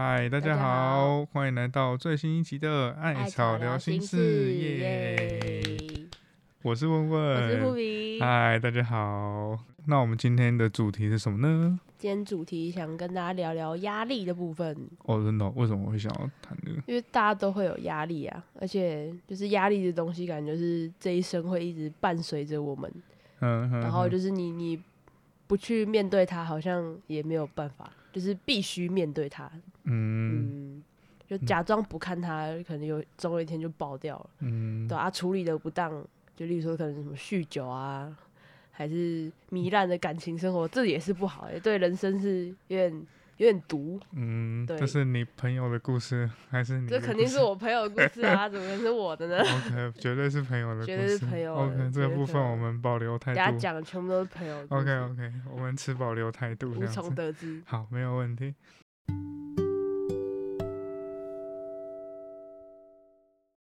嗨，大家好，欢迎来到最新一集的《艾草聊心事》耶！我是问我是富问，比。嗨，大家好。那我们今天的主题是什么呢？今天主题想跟大家聊聊压力的部分，哦，真的哦、为什么我会想要谈这个？因为大家都会有压力啊，而且就是压力的东西，感觉是这一生会一直伴随着我们，嗯然后就是你你不去面对它，好像也没有办法，就是必须面对它。嗯嗯，就假装不看它，可能有总有一天就爆掉了。嗯对啊，处理的不当，就例如说可能什么酗酒啊，还是糜烂的感情生活，这也是不好的，对人生是有点有点毒。嗯，对这是你朋友的故事还是你？这肯定是我朋友的故事啊，怎么是我的呢？OK，绝对是朋友的故事，绝对是朋友 OK，这绝个部分我们保留态度。大家讲的全部都是朋友的 OK OK，我们持保留态度这无从。得知。好，没有问题。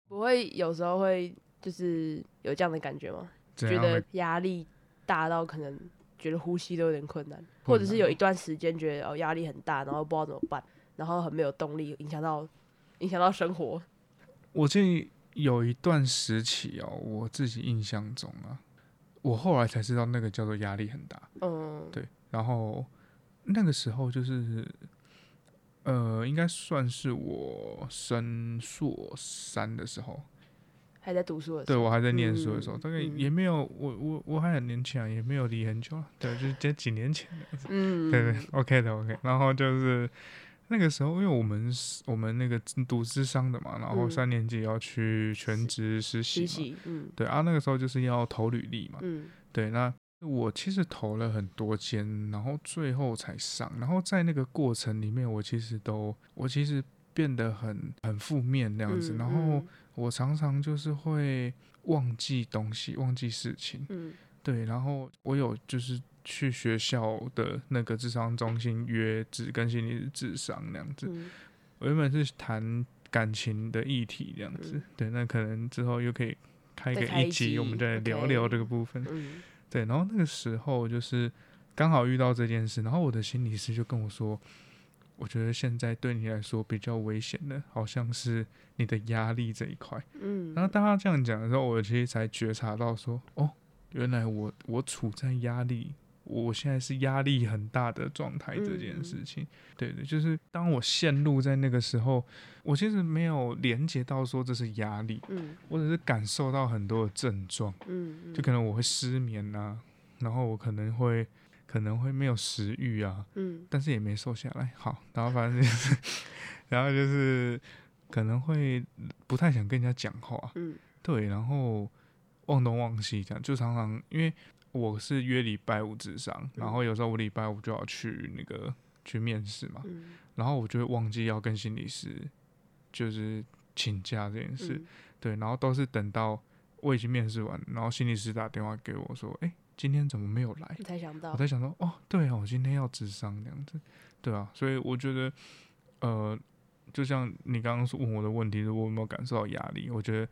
不会有时候会就是有这样的感觉吗？觉得压力大到可能觉得呼吸都有点困难，或者是有一段时间觉得哦压力很大，然后不知道怎么办，然后很没有动力，影响到影响到生活。我记得有一段时期哦，我自己印象中啊，我后来才知道那个叫做压力很大。嗯，对，然后那个时候就是，呃，应该算是我升硕三的时候，还在读书的时候，对我还在念书的时候，嗯大概嗯。也没有我我我还很年轻啊，也没有离很久了，对，就是这几年前的，嗯，对对，OK 的 OK。然后就是那个时候，因为我们是我们那个读智商的嘛，然后嗯。三年级要去全职实习嘛，实习，嗯。对啊，那个时候就是要投履历嘛，嗯。对，那我其实投了很多间，然后最后才上，然后在那个过程里面，我其实都我其实变得很很负面那样子，嗯然后我常常就是会忘记东西，忘记事情，嗯。对，然后我有就是去学校的那个智商中心约智跟心理智商那样子，嗯。我原本是谈感情的议题这样子，嗯对，那可能之后又可以开个一集，我们再聊聊这个部分。嗯。对，然后那个时候就是刚好遇到这件事，然后我的心理师就跟我说，我觉得现在对你来说比较危险的，好像是你的压力这一块。嗯，然后当他这样讲的时候，我其实才觉察到说，哦，原来我我处在压力，我现在是压力很大的状态这件事情。对对，就是当我陷入在那个时候，我其实没有连接到说这是压力，嗯我只是感受到很多的症状。嗯嗯就可能我会失眠啊，然后我可能会可能会没有食欲啊，嗯。但是也没瘦下来。好，然后反正就是，然后就是可能会不太想跟人家讲话，嗯。对，然后忘东忘西这样，就常常因为我是约礼拜五智商，然后有时候我礼拜五就要去那个去面试嘛，嗯。然后我就会忘记要跟心理师就是请假这件事，嗯。对，然后都是等到我已经面试完，然后心理师打电话给我说：“哎、今天怎么没有来我才想？”到我，在想说：“哦，对哦，我今天要智商这样子，对啊。”所以我觉得，呃，就像你刚刚问我的问题，是我有没有感受到压力？我觉得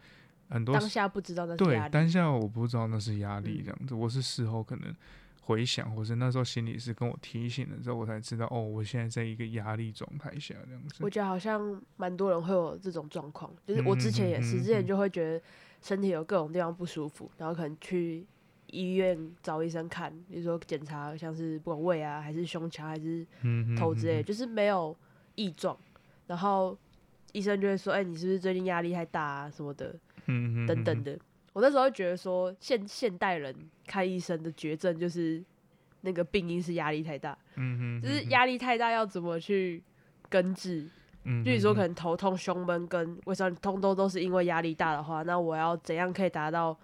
很多当下不知道那是对压力，当下我不知道那是压力嗯这样子，我是事后可能回想，或是那时候心理师跟我提醒了之后，我才知道哦，我现在在一个压力状态下这样子我。觉得好像蛮多人会有这种状况，就是我之前也是，嗯嗯嗯之前就会觉得身体有各种地方不舒服，然后可能去医院找医生看，比如说检查像是不管胃啊，还是胸腔，还是嗯头之类就是没有异状，然后医生就会说，哎、你是不是最近压力太大啊什么的，等等的。我那时候觉得说，现现代人看医生的绝症就是那个病因是压力太大，就是压力太大要怎么去根治，嗯，就你说可能能头痛、胸闷跟胃酸通通都是因为压力大的话，那我要怎样可以达到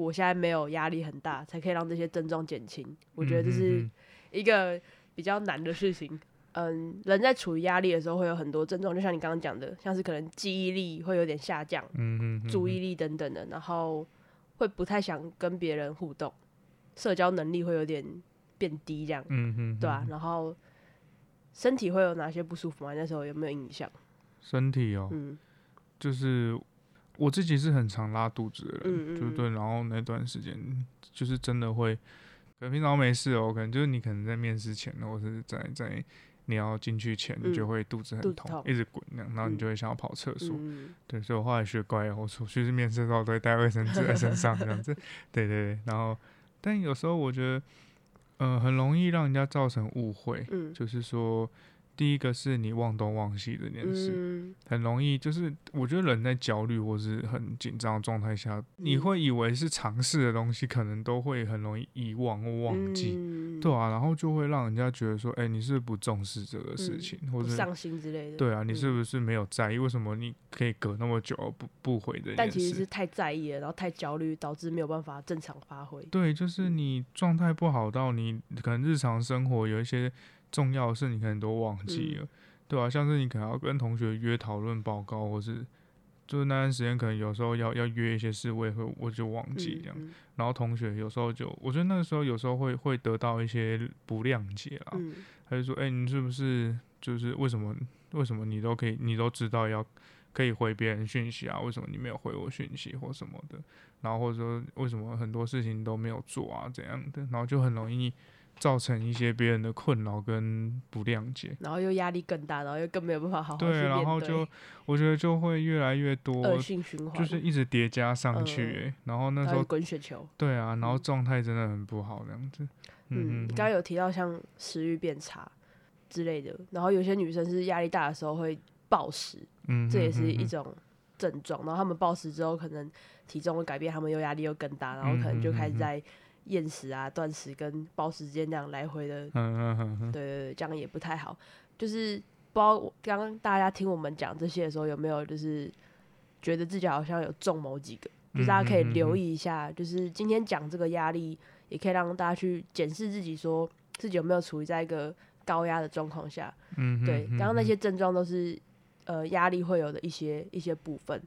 我现在没有压力很大，才可以让这些症状减轻？我觉得这是一个比较难的事情。嗯，人在处于压力的时候会有很多症状，就像你刚刚讲的，像是可能记忆力会有点下降，嗯嗯注意力等等的，然后会不太想跟别人互动，社交能力会有点变低，这样嗯嗯对啊，然后身体会有哪些不舒服吗？那时候有没有印象？身体哦，嗯就是我自己是很常拉肚子的人，嗯嗯对？然后那段时间就是真的会可能平常没事哦，可能就是你可能在面试前，或者是在在你要进去前，你就会肚子很痛，痛一直滚那样，然后你就会想要跑厕所。嗯对，所以我后来学乖，我出去面试的时候都会带卫生纸在身上这样子。对对对，然后但有时候我觉得，呃，很容易让人家造成误会，嗯就是说。第一个是你忘东忘西这件事，嗯很容易就是我觉得人在焦虑或是很紧张的状态下，你嗯会以为是尝试的东西，可能都会很容易遗忘或忘记，嗯对啊，然后就会让人家觉得说，哎、你是不是不重视这个事情，或者不上心之类的。对啊，你是嗯不是没有在意？为什么你可以隔那么久而不不回这件事？但其实是太在意了，然后太焦虑，导致没有办法正常发挥。对，就是嗯你状态不好到你可能日常生活有一些重要的事，你可能都忘记嗯了，对啊，像是你可能要跟同学约讨论报告，或是就是那段时间可能有时候要要约一些事，我也会我就忘记这样。嗯然后同学有时候就，我觉得那个时候有时候会会得到一些不谅解啦，嗯他就说，哎、你是不是就是为什么为什么你都可以你都知道要可以回别人讯息啊？为什么你没有回我讯息或什么的？然后或者说为什么很多事情都没有做啊怎样的？然后就很容易造成一些别人的困扰跟不谅解。然后又压力更大，然后又更没有办法好好去对，然后就我觉得就会越来越多恶，性循环，就是一直叠加上去、嗯欸，然后那时候滚雪球。对啊，然后嗯状态真的很不好，这样子。嗯，刚刚有提到像食欲变差之类的，然后有些女生是压力大的时候会暴食，嗯，这也是一种症状。然后他们暴食之后，可能体重会改变，他们又压力又更大，然后可能就开始在厌食啊、断食跟暴食之间这样来回的嗯嗯嗯嗯，对对对，这样也不太好。就是不知道刚刚大家听我们讲这些的时候，有没有就是觉得自己好像有中某几个？就是大家可以留意一下，就是今天讲这个压力，也可以让大家去检视自己，说自己有没有处于在一个高压的状况下。嗯，对，嗯刚刚那，嗯些症状都是呃压力会有的一些一些部分，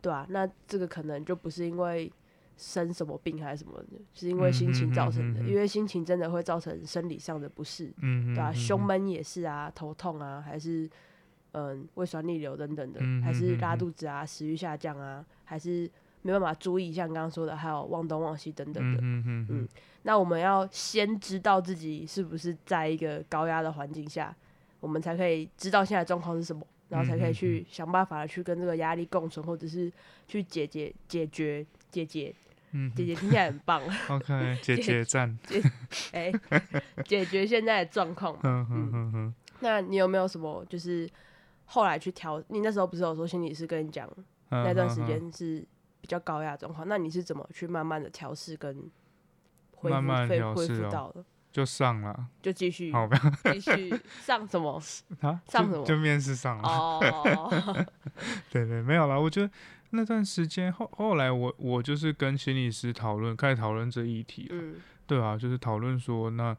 对吧、那这个可能就不是因为生什么病还是什么的，是因为心情造成的，嗯嗯嗯嗯嗯因为心情真的会造成生理上的不适。嗯，对啊，嗯胸，嗯闷也是啊，头痛啊，还是嗯胃酸逆流等等的，嗯还是拉肚子啊、食欲下降啊，还是没办法注意，像刚刚说的，还有忘东忘西等等的。嗯嗯嗯嗯那我们要先知道自己是不是在一个高压的环境下，我们才可以知道现在状况是什么，然后才可以去想办法去跟这个压力共存，或者是去解决解决解决嗯，姐姐，听起来很棒，OK，姐姐赞，哎、解决现在的状况嘛。嗯嗯嗯嗯，那你有没有什么就是后来去调？你那时候不是有说心理师跟你讲那段时间是比较高压状况，那你是怎么去慢慢的调试跟恢复慢慢恢复到的？就上了，就继续继续上什么？啊，上什么就就面试上了，哦，对对，没有啦。我觉得那段时间后后来我我就是跟心理师讨论，开始讨论这议题了，嗯。对啊，就是讨论说那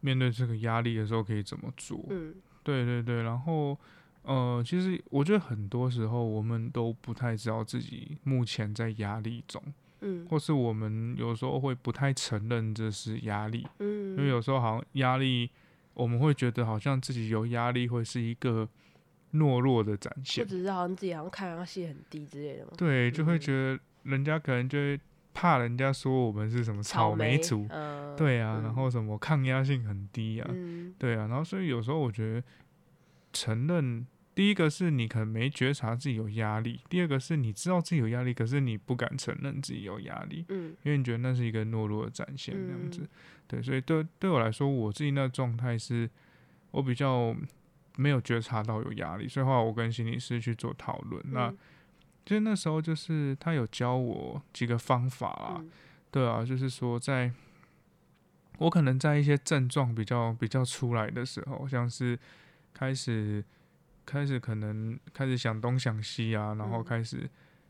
面对这个压力的时候可以怎么做，嗯。对对对，然后呃，其实我觉得很多时候我们都不太知道自己目前在压力中，嗯。或是我们有时候会不太承认这是压力，嗯，因为有时候好像压力，我们会觉得好像自己有压力会是一个懦弱的展或现，者是好像自己好像看上戏很低之类的嘛，对，就会嗯觉得人家可能就会怕人家说我们是什么草莓族，嗯，对啊，嗯然后什么抗压性很低啊，嗯对啊，然后所以有时候我觉得承认，第一个是你可能没觉察自己有压力，第二个是你知道自己有压力，可是你不敢承认自己有压力，嗯因为你觉得那是一个懦弱的展现，这样子。嗯对，所以对对我来说，我自己那状态是，我比较没有觉察到有压力，所以后来我跟心理师去做讨论。那嗯。其实那时候就是他有教我几个方法啦，嗯。对啊，就是说在，我可能在一些症状比较比较出来的时候，像是开始开始可能开始想东想西啊，然后嗯。开始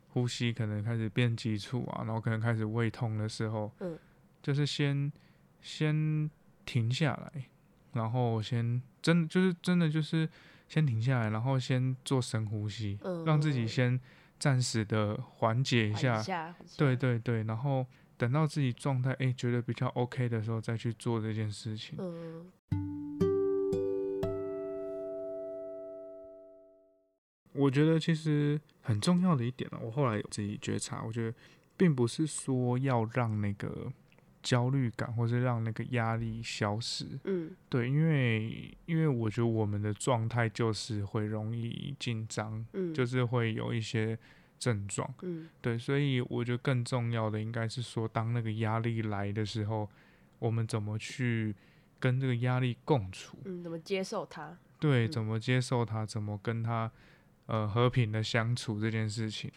呼吸可能开始变急促啊，然后可能开始胃痛的时候，嗯。就是先先停下来，然后先真就是真的就是先停下来，然后先做深呼吸，嗯。让自己先暂时的缓解一下。对，对对，然后等到自己状态诶觉得比较 OK 的时候，再去做这件事情。嗯。我觉得其实很重要的一点啊，我后来有自己觉察，我觉得并不是说要让那个焦虑感，或是让那个压力消失。嗯对，因为因为我觉得我们的状态就是会容易紧张，嗯，就是会有一些症状。嗯对，所以我觉得更重要的应该是说，当那个压力来的时候，我们怎么去跟这个压力共处？嗯，怎么接受它？对，嗯怎么接受它，怎么跟它呃和平的相处这件事情，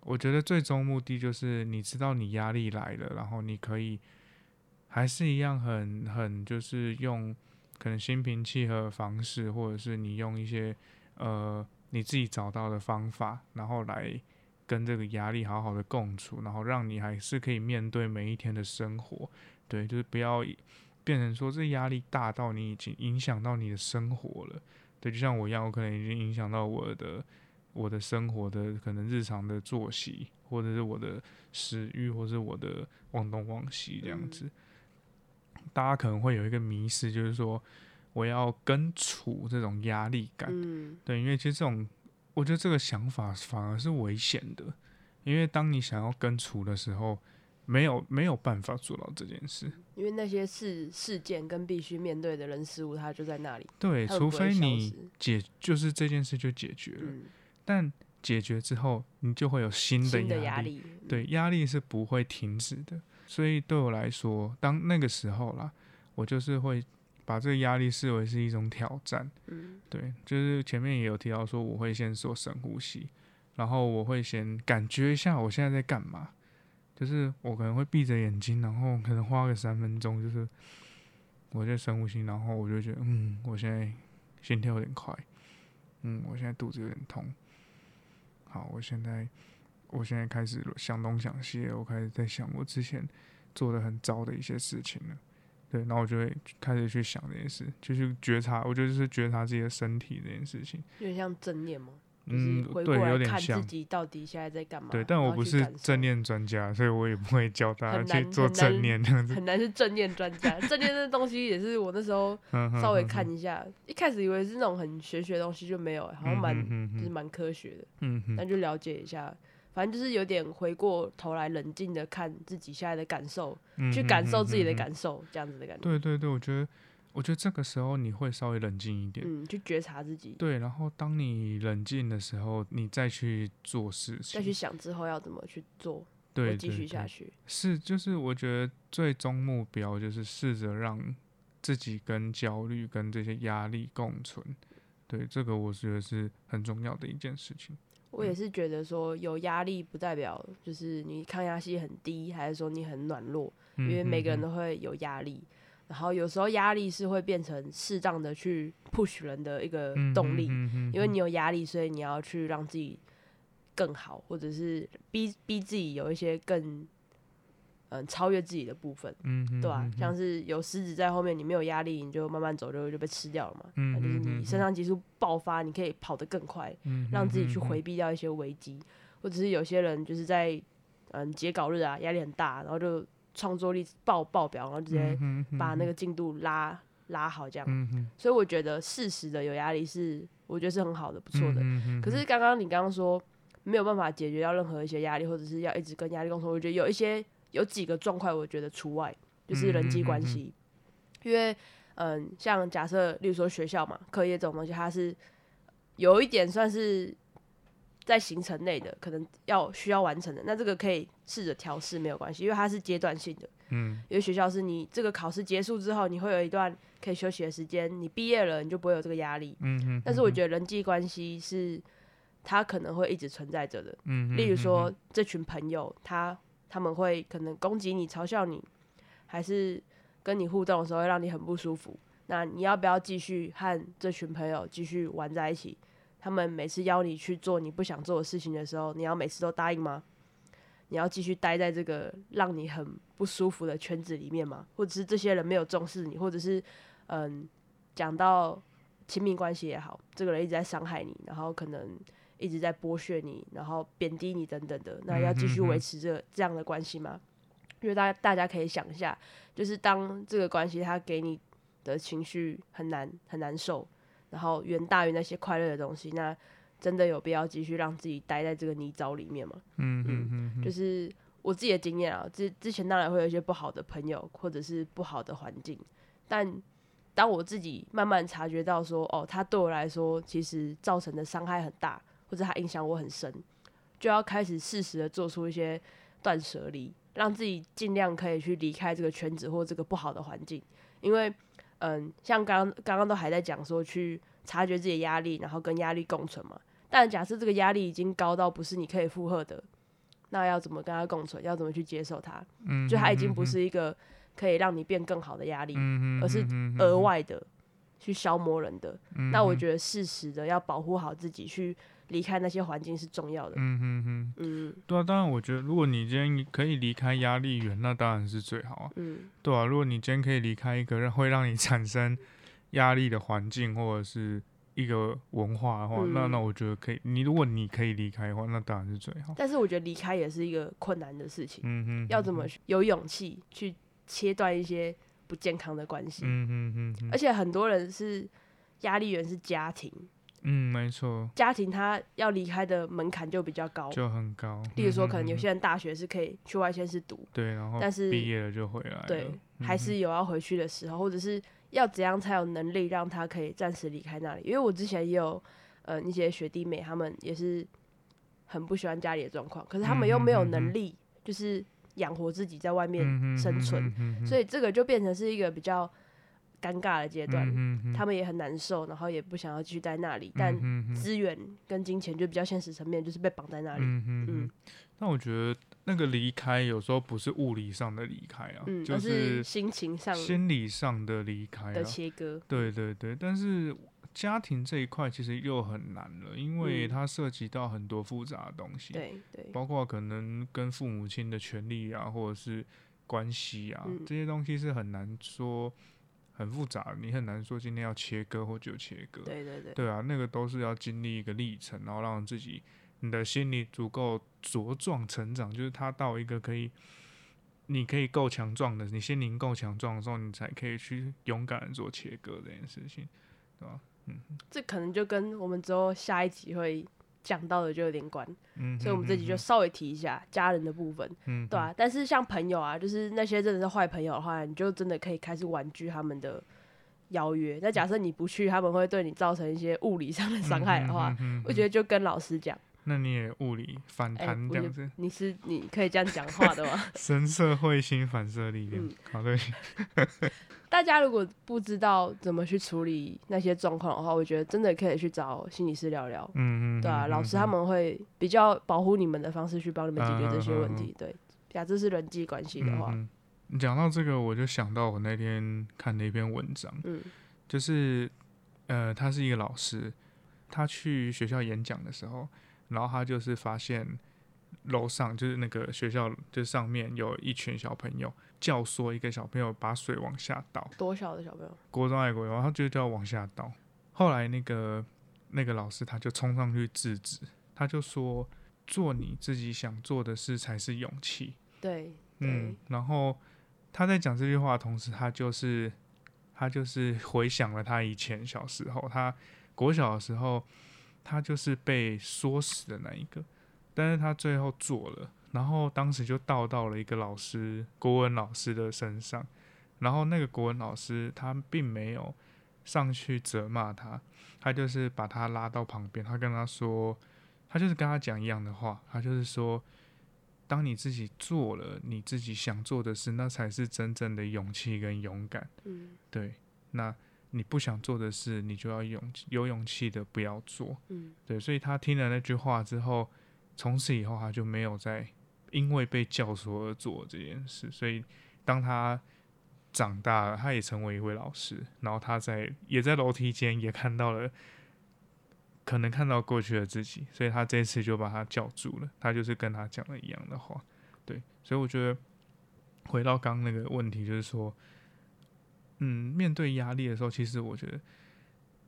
我觉得最终目的就是你知道你压力来了，然后你可以还是一样很很就是用可能心平气和的方式，或者是你用一些呃你自己找到的方法，然后来跟这个压力好好的共处，然后让你还是可以面对每一天的生活。对，就是不要变成说这压力大到你已经影响到你的生活了。对，就像我一样，我可能已经影响到我的我的生活的可能日常的作息，或者是我的食欲，或是我的忘东忘西这样子。大家可能会有一个迷失，就是说我要根除这种压力感。嗯对，因为其实这种，我觉得这个想法反而是危险的，因为当你想要根除的时候，没有没有办法做到这件事。因为那些事事件跟必须面对的人事物，它就在那里，对，除非你解，就是这件事就解决了。嗯但解决之后，你就会有新的压。力，对，压力是不会停止的。所以对我来说，当那个时候啦，我就是会把这个压力视为是一种挑战。嗯对，就是前面也有提到说，我会先做深呼吸，然后我会先感觉一下我现在在干嘛。就是我可能会闭着眼睛，然后可能花个三分钟，就是我在深呼吸，然后我就觉得，嗯，我现在心跳有点快，嗯，我现在肚子有点痛。好，我现在我现在开始想东想西了，我开始在想我之前做的很糟的一些事情了。对，然后我就会开始去想这件事，就去觉察，我觉得就是觉察自己的身体这件事情。有点像正念嘛，就是嗯，对，有来看自。己到底现在在干嘛。对，但我不是正，念专家，所以我也不会教大家去做正念这样子。很难是正念专家。正念这东西也是我那时候 稍微看一下，一开始以为是那种很玄学的东西，就没有，好像蛮嗯就是蛮科学的，嗯哼，但就了解一下。反正就是有点回过头来冷静的看自己现在的感受，嗯去感受自己的。感受，这样子的感觉。对对对，我觉得，我觉得这个时候你会稍微冷静一点。嗯，去觉察自己，对，然后当你冷静的时候，你再去做事情，再去想之后要怎么去做，对继续下去。是，就是我觉得最终目标就是试着让自己跟焦虑跟这些压力共存。对，这个我觉得是很重要的一件事情。我也是觉得说有压力不代表就是你抗压性很低，还是说你很软弱，因为每个人都都会有压力。然后有时候压力是会变成适当的去 push 人的一个动力，因为你有压力，所以你要去让自己更好，或者是逼逼自己有一些更嗯超越自己的部分，嗯哼对吧、嗯哼像是有狮子在后面，你没有压力，你就慢慢走就就被吃掉了嘛。嗯就是你肾上激素爆发，你可以跑得更快，嗯让自己去回避掉一些危机，或者是有些人就是在嗯截稿日啊压力很大，然后就创作力爆爆表，然后直接把那个进度拉拉好这样。嗯所以我觉得适时的有压力是我觉得是很好的，不错的。嗯哼可是刚刚你刚刚说没有办法解决掉任何一些压力，或者是要一直跟压力共存，我觉得有一些有几个状况，我觉得除外，就是人际关系，因为嗯，像假设例如说学校嘛，课业这种东西，它是有一点算是在行程内的，可能要需要完成的，那这个可以试着调试没有关系，因为它是阶段性的。嗯因为学校是你这个考试结束之后，你会有一段可以休息的时间，你毕业了你就不会有这个压力。嗯哼，但是我觉得人际关系是它可能会一直存在着的。嗯哼，例如说，这群朋友，他他们会可能攻击你、嘲笑你，还是跟你互动的时候会让你很不舒服。那你要不要继续和这群朋友继续玩在一起？他们每次邀你去做你不想做的事情的时候，你要每次都答应吗？你要继续待在这个让你很不舒服的圈子里面吗？或者是这些人没有重视你，或者是嗯，讲到亲密关系也好，这个人一直在伤害你，然后可能一直在剥削你，然后贬低你等等的，那要继续维持这这样的关系吗？因为大家大家可以想一下，就是当这个关系它给你的情绪很难很难受，然后远大于那些快乐的东西，那真的有必要继续让自己待在这个泥沼里面吗？嗯嗯嗯就是我自己的经验啊，之之前当然会有一些不好的朋友或者是不好的环境，但当我自己慢慢察觉到说，哦，他对我来说其实造成的伤害很大，或者他影响我很深，就要开始适时的做出一些断舍离，让自己尽量可以去离开这个圈子或这个不好的环境，因为，嗯，像刚刚刚刚都还在讲说去察觉自己的压力，然后跟压力共存嘛，但假设这个压力已经高到不是你可以负荷的。那要怎么跟他共存？要怎么去接受他？嗯，就他已经不是一个可以让你变更好的压力，嗯而是额外的去消磨人的。那我觉得适时的要保护好自己，去离开那些环境是重要的。嗯嗯嗯嗯，对啊，当然我觉得如果你今天可以离开压力源，那当然是最好啊。嗯，对啊，如果你今天可以离开一个让会让你产生压力的环境，或者是一个文化的话，那那我觉得可以。你如果你可以离开的话，那当然是最好。但是我觉得离开也是一个困难的事情。嗯哼，要怎么有勇气去切断一些不健康的关系？嗯哼哼。而且很多人是压力源是家庭。嗯，没错。家庭他要离开的门槛就比较高，就很高。例如说，可能有些人大学是可以去外县市读，对，然后但是毕业了就回来，对，还是有要回去的时候，或者是。要怎样才有能力让他可以暂时离开那里？因为我之前也有，呃，一些学弟妹，他们也是很不喜欢家里的状况，可是他们又没有能力，就是养活自己在外面生存，所以这个就变成是一个比较尴尬的阶段。他们也很难受，然后也不想要继续在那里，但资源跟金钱就比较现实层面，就是被绑在那里。嗯，那我觉得。那个离开有时候不是物理上的离开啊，就是心情上、心理上的离开的切割。对对对，但是家庭这一块其实又很难了，因为它涉及到很多复杂的东西。对对，包括可能跟父母亲的权利啊，或者是关系啊，这些东西是很难说，很复杂。你很难说今天要切割或就切割。对对对，对啊，那个都是要经历一个历程，然后让自己。你的心理足够茁壮成长，就是他到一个可以，你可以够强壮的，你心灵够强壮的时候，你才可以去勇敢的做切割这件事情，对吧？嗯，这可能就跟我们之后下一集会讲到的就有点关，嗯，所以我们这集就稍微提一下家人的部分，嗯，对啊，但是像朋友啊，就是那些真的是坏朋友的话，你就真的可以开始婉拒他们的邀约。那假设你不去，他们会对你造成一些物理上的伤害的话，我觉得就跟老师讲。那你也物理反弹这样子？你是你可以这样讲话的吗？神社会心反射力量，好的。大家如果不知道怎么去处理那些状况的话，我觉得真的可以去找心理师聊聊。嗯嗯，对啊，老师他们会比较保护你们的方式去帮你们解决这些问题。对，假设是人际关系的话，你讲到这个，我就想到我那天看的一篇文章，嗯，就是呃，他是一个老师，他去学校演讲的时候。然后他就是发现楼上就是那个学校，就上面有一群小朋友教唆一个小朋友把水往下倒。多小的小朋友？国中爱国，然后就叫往下倒。后来那个那个老师他就冲上去制止，他就说：“做你自己想做的事才是勇气。”对，嗯。然后他在讲这句话的同时，他就是他就是回想了他以前小时候，他国小的时候。他就是被唆死的那一个，但是他最后做了，然后当时就倒到了一个老师，国文老师的身上，然后那个国文老师他并没有上去责骂他，他就是把他拉到旁边，他跟他说，他就是跟他讲一样的话，他就是说，当你自己做了你自己想做的事，那才是真正的勇气跟勇敢。嗯，对，那。你不想做的事，你就要勇有勇气的不要做。嗯，对，所以他听了那句话之后，从此以后他就没有再因为被教唆而做这件事。所以当他长大了，他也成为一位老师，然后他在也在楼梯间也看到了，可能看到过去的自己，所以他这次就把他叫住了。他就是跟他讲了一样的话。对，所以我觉得回到刚那个问题，就是说。嗯，面对压力的时候，其实我觉得，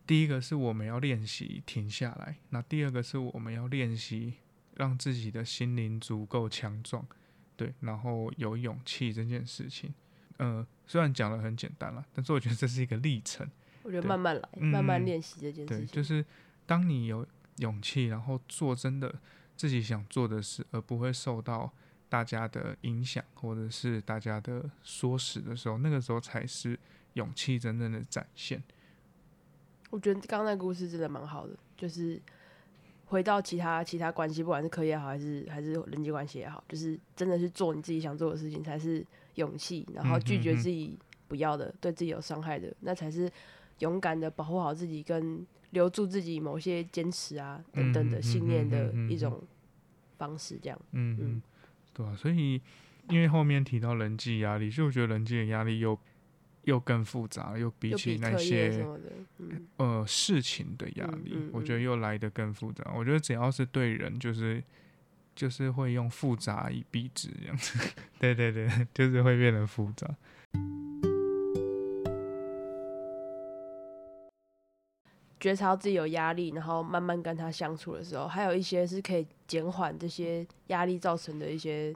第一个是我们要练习停下来，那第二个是我们要练习让自己的心灵足够强壮，对，然后有勇气这件事情。呃，虽然讲的很简单了，但是我觉得这是一个历程。我觉得慢慢来，慢慢练习这件事情。对，就是当你有勇气，然后做真的自己想做的事，而不会受到大家的影响，或者是大家的唆使的时候，那个时候才是勇气真正的展现。我觉得刚刚那故事真的蛮好的，就是回到其他其他关系，不管是课业好还是还是人际关系也好，就是真的是做你自己想做的事情才是勇气，然后拒绝自己不要的、对自己有伤害的，那才是勇敢的保护好自己跟留住自己某些坚持啊等等的信念的一种方式。这样，嗯嗯，对啊，所以因为后面提到人际压力，所以我觉得人际的压力又。又更复杂，又比起那些呃事情的压力，我觉得又来得更复杂。我觉得只要是对人，就是就是会用复杂以蔽之这样子。对对对，就是会变得复杂。觉察自己有压力，然后慢慢跟他相处的时候，还有一些是可以减缓这些压力造成的一些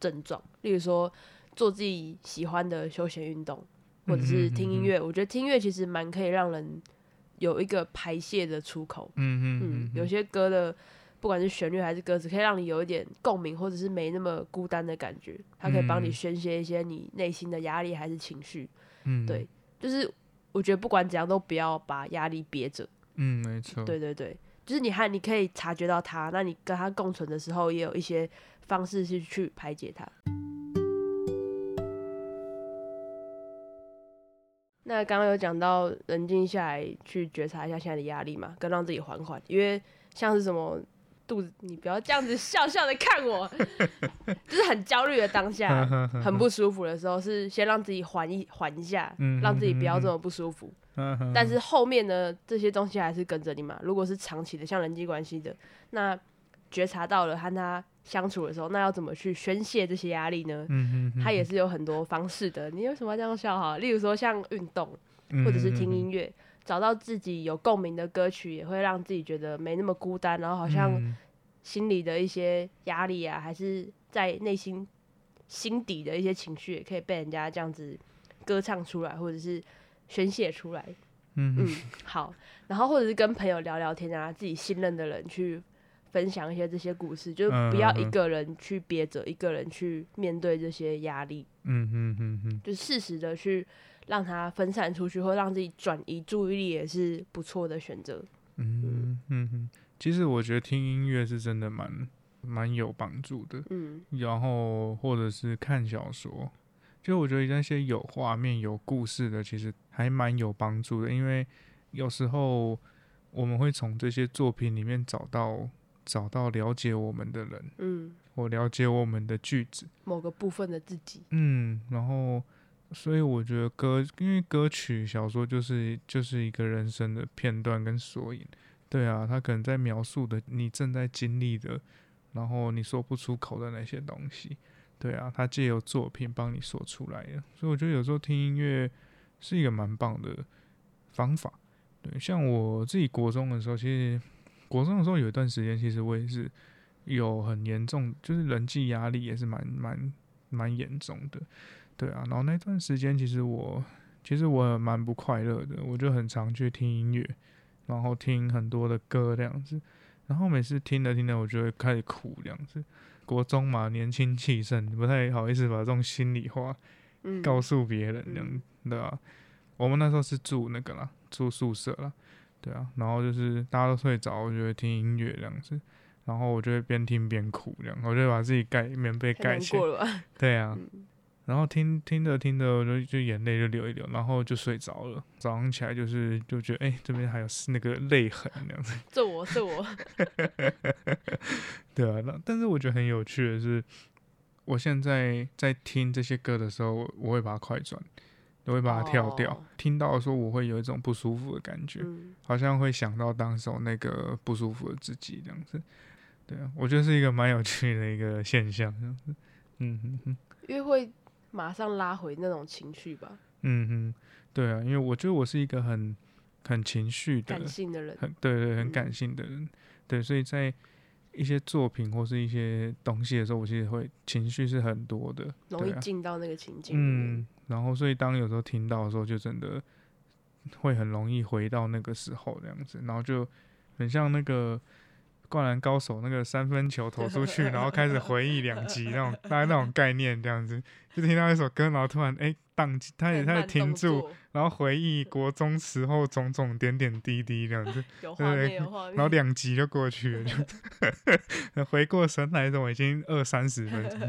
症状，例如说做自己喜欢的休闲运动。或者是听音乐，我觉得听音乐其实蛮可以让人有一个排泄的出口。嗯嗯嗯，有些歌的不管是旋律还是歌词，可以让你有一点共鸣，或者是没那么孤单的感觉。它可以帮你宣泄一些你内心的压力还是情绪。嗯，对，就是我觉得不管怎样都不要把压力憋着。嗯，没错。对对对，就是你还你可以察觉到它，那你跟它共存的时候，也有一些方式是去排解它。那刚刚有讲到冷静下来去觉察一下现在的压力嘛，跟让自己缓缓，因为像是什么肚子，你不要这样子笑笑的看我，就是很焦虑的当下，很不舒服的时候，是先让自己缓一缓一下，让自己不要这么不舒服。但是后面呢，这些东西还是跟着你嘛。如果是长期的，像人际关系的，那觉察到了和他。相处的时候，那要怎么去宣泄这些压力呢？嗯嗯，他也是有很多方式的。你为什么要这样笑哈？例如说像运动，或者是听音乐，找到自己有共鸣的歌曲，也会让自己觉得没那么孤单。然后好像心里的一些压力啊，还是在内心心底的一些情绪，也可以被人家这样子歌唱出来，或者是宣泄出来。嗯嗯，好。然后或者是跟朋友聊聊天啊，自己信任的人去。分享一些这些故事，就不要一个人去憋着，一个人去面对这些压力。嗯嗯嗯嗯，就适时的去让它分散出去，或让自己转移注意力，也是不错的选择。嗯嗯嗯，其实我觉得听音乐是真的蛮蛮有帮助的。嗯，然后或者是看小说，就我觉得那些有画面、有故事的，其实还蛮有帮助的，因为有时候我们会从这些作品里面找到。找到了解我们的人，嗯，我了解我们的句子，某个部分的自己，嗯，然后，所以我觉得歌，因为歌曲、小说就是就是一个人生的片段跟缩影，对啊，他可能在描述的你正在经历的，然后你说不出口的那些东西，对啊，他借由作品帮你说出来的，所以我觉得有时候听音乐是一个蛮棒的方法，对，像我自己国中的时候，其实。国中的时候有一段时间，其实我也是有很严重，就是人际压力也是蛮蛮蛮严重的，对啊。然后那段时间，其实我其实我蛮不快乐的，我就很常去听音乐，然后听很多的歌这样子。然后每次听着听着，我就会开始哭这样子。国中嘛，年轻气盛，不太好意思把这种心里话告诉别人这样，对吧？我们那时候是住那个啦，住宿舍啦。对啊，然后就是大家都睡着，我就会听音乐这样子，然后我就会边听边哭这样，我就把自己盖棉被盖起来。对啊，然后听听着听着，我就就眼泪就流一流，然后就睡着了。早上起来就是就觉得，哎，这边还有那个泪痕那样子。是我是我。对啊，那但是我觉得很有趣的是，我现在在听这些歌的时候，我我会把它快转。都会把它跳掉。听到的时候，我会有一种不舒服的感觉，好像会想到当时那个不舒服的自己这样子。对啊，我觉得是一个蛮有趣的一个现象，这样子。嗯哼哼，因为会马上拉回那种情绪吧。嗯哼，对啊，因为我觉得我是一个很很情绪的、感性的人，很对对，很感性的人。对，所以在一些作品或是一些东西的时候，我其实会情绪是很多的，容易进到那个情境。嗯。然后，所以当有时候听到的时候，就真的会很容易回到那个时候这样子，然后就很像那个灌篮高手那个三分球投出去，然后开始回忆两集那种大概那种概念这样子，就听到一首歌，然后突然哎宕机，他也他也停 住，然后回忆国中时候种种点点滴滴这样子，有画面有画面，然后两集就过去了，就回过神来，这种已经二三十分钟，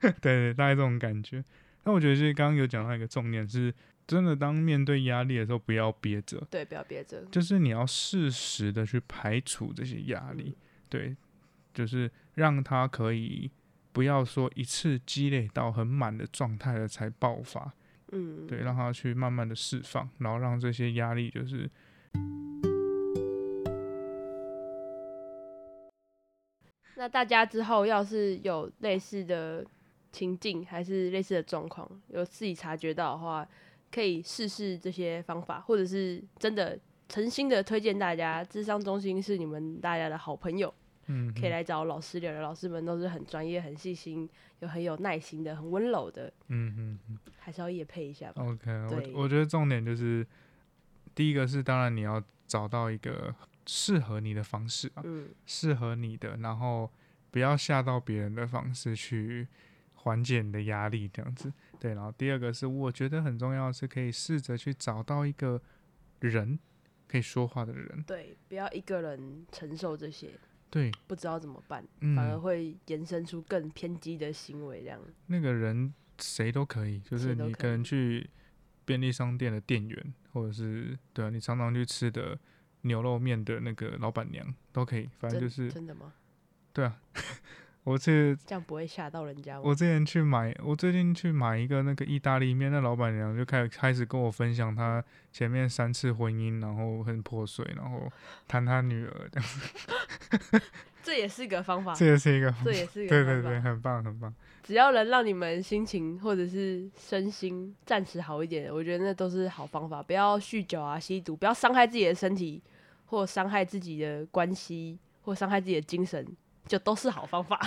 对对，大概这种感觉。那我觉得就是刚刚有讲到一个重点是。真的，当面对压力的时候，不要憋着。对，不要憋着。就是你要适时的去排除这些压力。对，就是让他可以不要说一次积累到很满的状态了才爆发。嗯。对，让他去慢慢的释放，然后让这些压力就是。那大家之后要是有类似的情境，还是类似的状况，有自己察觉到的话。可以试试这些方法，或者是真的诚心的推荐大家，智商中心是你们大家的好朋友，嗯，可以来找老师聊聊。老师们都是很专业、很细心、又很有耐心的、很温柔的，嗯嗯嗯，还是要夜配一下吧。OK，我我觉得重点就是，第一个是当然你要找到一个适合你的方式啊，嗯，适合你的，然后不要吓到别人的方式去缓解你的压力，这样子。对，然后第二个是我觉得很重要，是可以试着去找到一个人可以说话的人。对，不要一个人承受这些。对，不知道怎么办，反而会延伸出更偏激的行为。这样，那个人谁都可以，就是你可能去便利商店的店员，或者是对啊，你常常去吃的牛肉面的那个老板娘都可以，反正就是真的吗？对啊。我这这样不会吓到人家。我之前去买，我最近去买一个那个意大利面，那老板娘就开始开始跟我分享她前面三次婚姻，然后很破碎，然后谈她女儿这样。这也是一个方法。这也是一个，这也是一个对对对，很棒很棒。只要能让你们心情或者是身心暂时好一点，我觉得那都是好方法。不要酗酒啊、吸毒，不要伤害自己的身体，或伤害自己的关系，或伤害自己的精神。就都是好方法。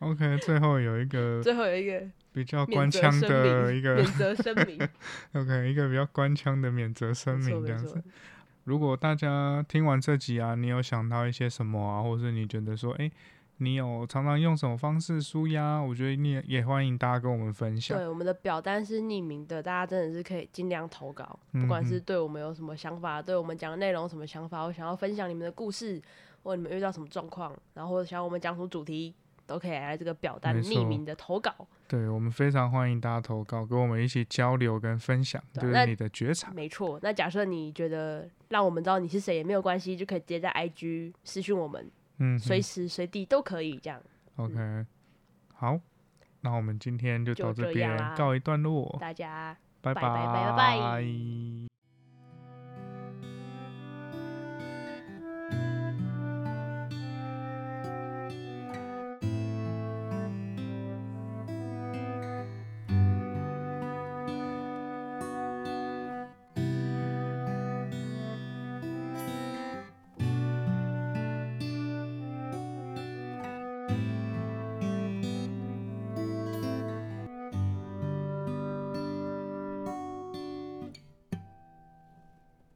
OK，最后有一个，最后有一个比较官腔的一个免责声明。OK，一个比较官腔的免责声明这样子。如果大家听完这集啊，你有想到一些什么啊，或者是你觉得说，哎，你有常常用什么方式舒压？我觉得你也欢迎大家跟我们分享。对，我们的表单是匿名的，大家真的是可以尽量投稿，不管是对我们有什么想法，对我们讲的内容什么想法，我想要分享你们的故事。或你们遇到什么状况，然后想我们讲什么主题，都可以来这个表单匿名的投稿。对我们非常欢迎大家投稿，跟我们一起交流跟分享，就是你的觉察。没错，那假设你觉得让我们知道你是谁也没有关系，就可以直接在 IG 私讯我们，嗯，随时随地都可以这样。OK，好，那我们今天就到这边告一段落，大家拜拜拜拜拜。